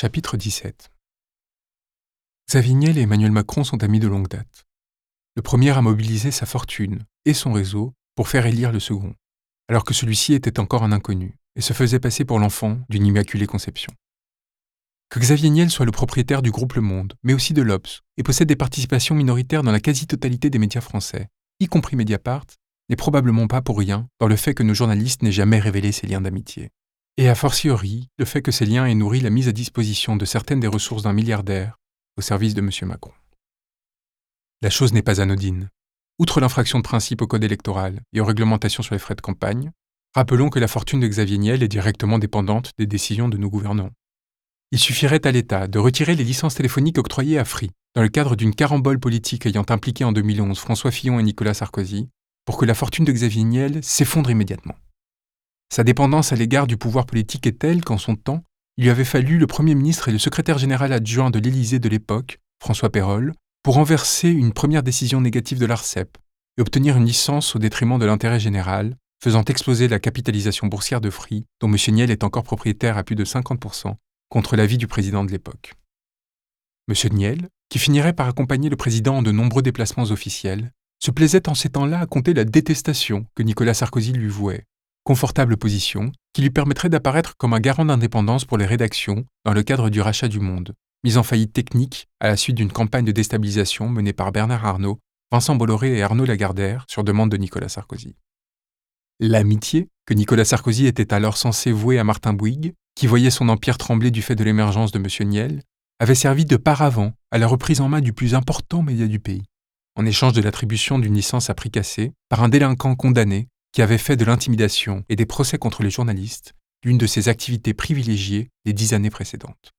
Chapitre 17 Xavier Niel et Emmanuel Macron sont amis de longue date. Le premier a mobilisé sa fortune et son réseau pour faire élire le second, alors que celui-ci était encore un inconnu et se faisait passer pour l'enfant d'une immaculée conception. Que Xavier Niel soit le propriétaire du groupe Le Monde, mais aussi de l'Obs, et possède des participations minoritaires dans la quasi-totalité des médias français, y compris Mediapart, n'est probablement pas pour rien dans le fait que nos journalistes n'aient jamais révélé ces liens d'amitié. Et a fortiori, le fait que ces liens aient nourri la mise à disposition de certaines des ressources d'un milliardaire au service de M. Macron. La chose n'est pas anodine. Outre l'infraction de principe au code électoral et aux réglementations sur les frais de campagne, rappelons que la fortune de Xavier Niel est directement dépendante des décisions de nos gouvernants. Il suffirait à l'État de retirer les licences téléphoniques octroyées à Free dans le cadre d'une carambole politique ayant impliqué en 2011 François Fillon et Nicolas Sarkozy pour que la fortune de Xavier Niel s'effondre immédiatement. Sa dépendance à l'égard du pouvoir politique est telle qu'en son temps, il lui avait fallu le Premier ministre et le secrétaire général adjoint de l'Élysée de l'époque, François Perrol, pour renverser une première décision négative de l'ARCEP et obtenir une licence au détriment de l'intérêt général, faisant exploser la capitalisation boursière de Free, dont M. Niel est encore propriétaire à plus de 50%, contre l'avis du président de l'époque. M. Niel, qui finirait par accompagner le président en de nombreux déplacements officiels, se plaisait en ces temps-là à compter la détestation que Nicolas Sarkozy lui vouait, confortable position qui lui permettrait d'apparaître comme un garant d'indépendance pour les rédactions dans le cadre du rachat du Monde, mise en faillite technique à la suite d'une campagne de déstabilisation menée par Bernard Arnault, Vincent Bolloré et Arnaud Lagardère sur demande de Nicolas Sarkozy. L'amitié, que Nicolas Sarkozy était alors censé vouer à Martin Bouygues, qui voyait son empire trembler du fait de l'émergence de M. Niel, avait servi de paravent à la reprise en main du plus important média du pays, en échange de l'attribution d'une licence à prix cassé par un délinquant condamné qui avait fait de l'intimidation et des procès contre les journalistes l'une de ses activités privilégiées les dix années précédentes.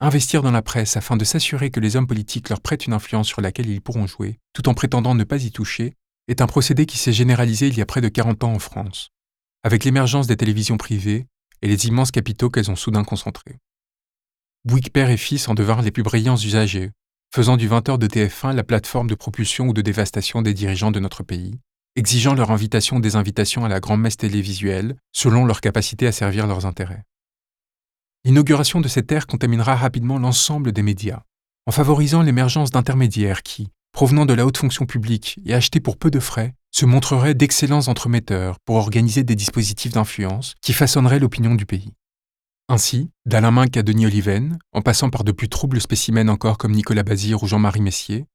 Investir dans la presse afin de s'assurer que les hommes politiques leur prêtent une influence sur laquelle ils pourront jouer, tout en prétendant ne pas y toucher, est un procédé qui s'est généralisé il y a près de 40 ans en France, avec l'émergence des télévisions privées et les immenses capitaux qu'elles ont soudain concentrés. Bouygues père et fils en devinrent les plus brillants usagers, faisant du 20h de TF1 la plateforme de propulsion ou de dévastation des dirigeants de notre pays, exigeant leur invitation ou désinvitation à la grand-messe télévisuelle, selon leur capacité à servir leurs intérêts. L'inauguration de cette ère contaminera rapidement l'ensemble des médias, en favorisant l'émergence d'intermédiaires qui, provenant de la haute fonction publique et achetés pour peu de frais, se montreraient d'excellents entremetteurs pour organiser des dispositifs d'influence qui façonneraient l'opinion du pays. Ainsi, d'Alain Minck à Denis Oliven, en passant par de plus troubles spécimens encore comme Nicolas Bazir ou Jean-Marie Messier,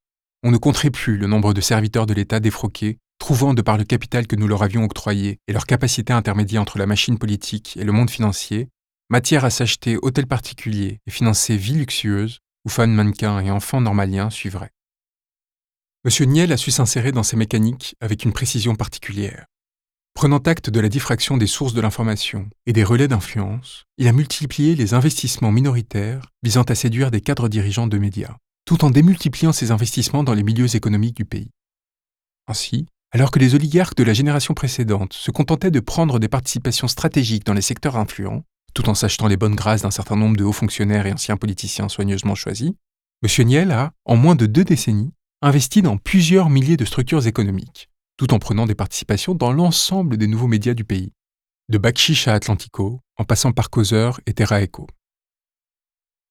on ne compterait plus le nombre de serviteurs de l'État défroqués, trouvant de par le capital que nous leur avions octroyé et leur capacité intermédiaire entre la machine politique et le monde financier, matière à s'acheter hôtels particuliers et financer vies luxueuses où femmes mannequins et enfants normaliens suivraient. M. Niel a su s'insérer dans ces mécaniques avec une précision particulière. Prenant acte de la diffraction des sources de l'information et des relais d'influence, il a multiplié les investissements minoritaires visant à séduire des cadres dirigeants de médias, tout en démultipliant ses investissements dans les milieux économiques du pays. Ainsi, alors que les oligarques de la génération précédente se contentaient de prendre des participations stratégiques dans les secteurs influents, tout en s'achetant les bonnes grâces d'un certain nombre de hauts fonctionnaires et anciens politiciens soigneusement choisis, M. Niel a, en moins de deux décennies, investi dans plusieurs milliers de structures économiques, tout en prenant des participations dans l'ensemble des nouveaux médias du pays, de Bakchiche à Atlantico, en passant par Causeur et Terra Echo.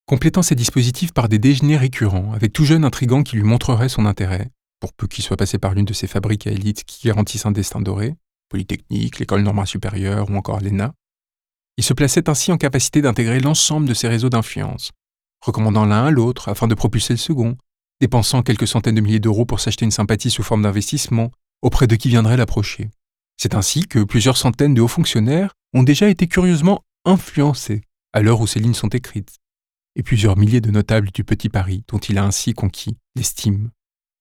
Complétant ces dispositifs par des déjeuners récurrents avec tout jeune intrigant qui lui montrerait son intérêt, pour peu qu'il soit passé par l'une de ces fabriques à élite qui garantissent un destin doré, Polytechnique, l'École normale supérieure ou encore l'ENA, il se plaçait ainsi en capacité d'intégrer l'ensemble de ces réseaux d'influence, recommandant l'un à l'autre afin de propulser le second, dépensant quelques centaines de milliers d'euros pour s'acheter une sympathie sous forme d'investissement, auprès de qui viendrait l'approcher. C'est ainsi que plusieurs centaines de hauts fonctionnaires ont déjà été curieusement influencés à l'heure où ces lignes sont écrites, et plusieurs milliers de notables du Petit Paris dont il a ainsi conquis l'estime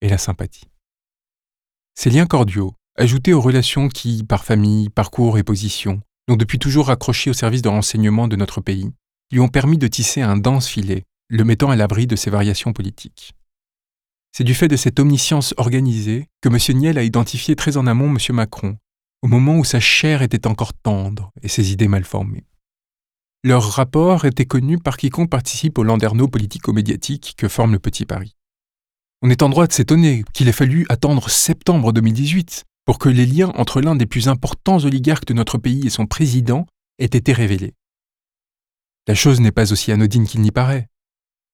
et la sympathie. Ces liens cordiaux, ajoutés aux relations qui, par famille, parcours et position, l'ont depuis toujours accroché au service de renseignement de notre pays, lui ont permis de tisser un dense filet, le mettant à l'abri de ses variations politiques. C'est du fait de cette omniscience organisée que M. Niel a identifié très en amont M. Macron, au moment où sa chair était encore tendre et ses idées mal formées. Leur rapport était connu par quiconque participe au landerneau politico-médiatique que forme le Petit Paris. On est en droit de s'étonner qu'il ait fallu attendre septembre 2018 pour que les liens entre l'un des plus importants oligarques de notre pays et son président aient été révélés. La chose n'est pas aussi anodine qu'il n'y paraît.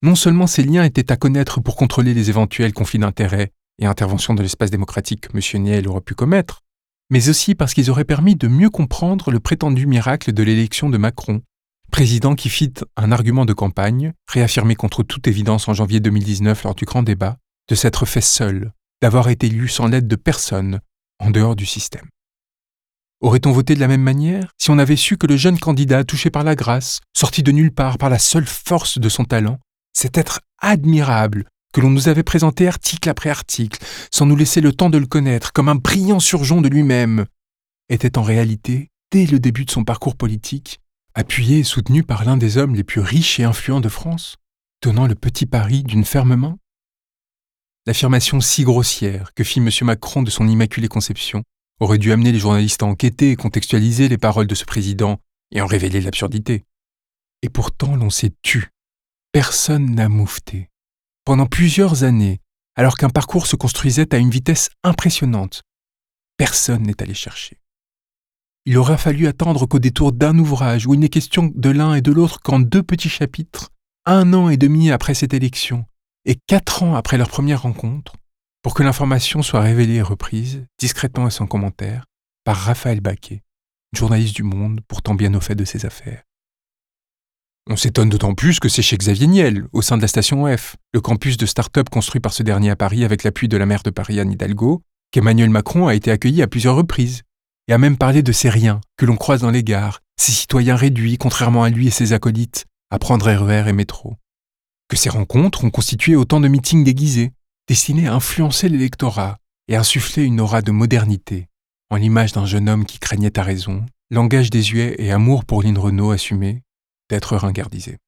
Non seulement ces liens étaient à connaître pour contrôler les éventuels conflits d'intérêts et interventions de l'espace démocratique que M. Niel aurait pu commettre, mais aussi parce qu'ils auraient permis de mieux comprendre le prétendu miracle de l'élection de Macron, président qui fit un argument de campagne, réaffirmé contre toute évidence en janvier 2019 lors du grand débat, de s'être fait seul, d'avoir été élu sans l'aide de personne, en dehors du système. Aurait-on voté de la même manière si on avait su que le jeune candidat touché par la grâce, sorti de nulle part par la seule force de son talent, cet être admirable que l'on nous avait présenté article après article, sans nous laisser le temps de le connaître, comme un brillant surgeon de lui-même, était en réalité, dès le début de son parcours politique, appuyé et soutenu par l'un des hommes les plus riches et influents de France, tenant le petit pari d'une ferme main? L'affirmation si grossière que fit M. Macron de son immaculée conception aurait dû amener les journalistes à enquêter et contextualiser les paroles de ce président et en révéler l'absurdité. Et pourtant l'on s'est tu. Personne n'a moufté pendant plusieurs années, alors qu'un parcours se construisait à une vitesse impressionnante. Personne n'est allé chercher. Il aura fallu attendre qu'au détour d'un ouvrage où il n'est question de l'un et de l'autre qu'en deux petits chapitres, un an et demi après cette élection, et quatre ans après leur première rencontre, pour que l'information soit révélée et reprise, discrètement et sans commentaire, par Raphaël Baquet, journaliste du Monde pourtant bien au fait de ses affaires. On s'étonne d'autant plus que c'est chez Xavier Niel, au sein de la station F, le campus de start-up construit par ce dernier à Paris avec l'appui de la maire de Paris Anne Hidalgo, qu'Emmanuel Macron a été accueilli à plusieurs reprises, et a même parlé de ces riens que l'on croise dans les gares, ces citoyens réduits, contrairement à lui et ses acolytes, à prendre RER e et métro. Que ces rencontres ont constitué autant de meetings déguisés, destinés à influencer l'électorat et à insuffler une aura de modernité, en l'image d'un jeune homme qui craignait à raison, langage désuet et amour pour Lynn Renault assumé, d'être ringardisé.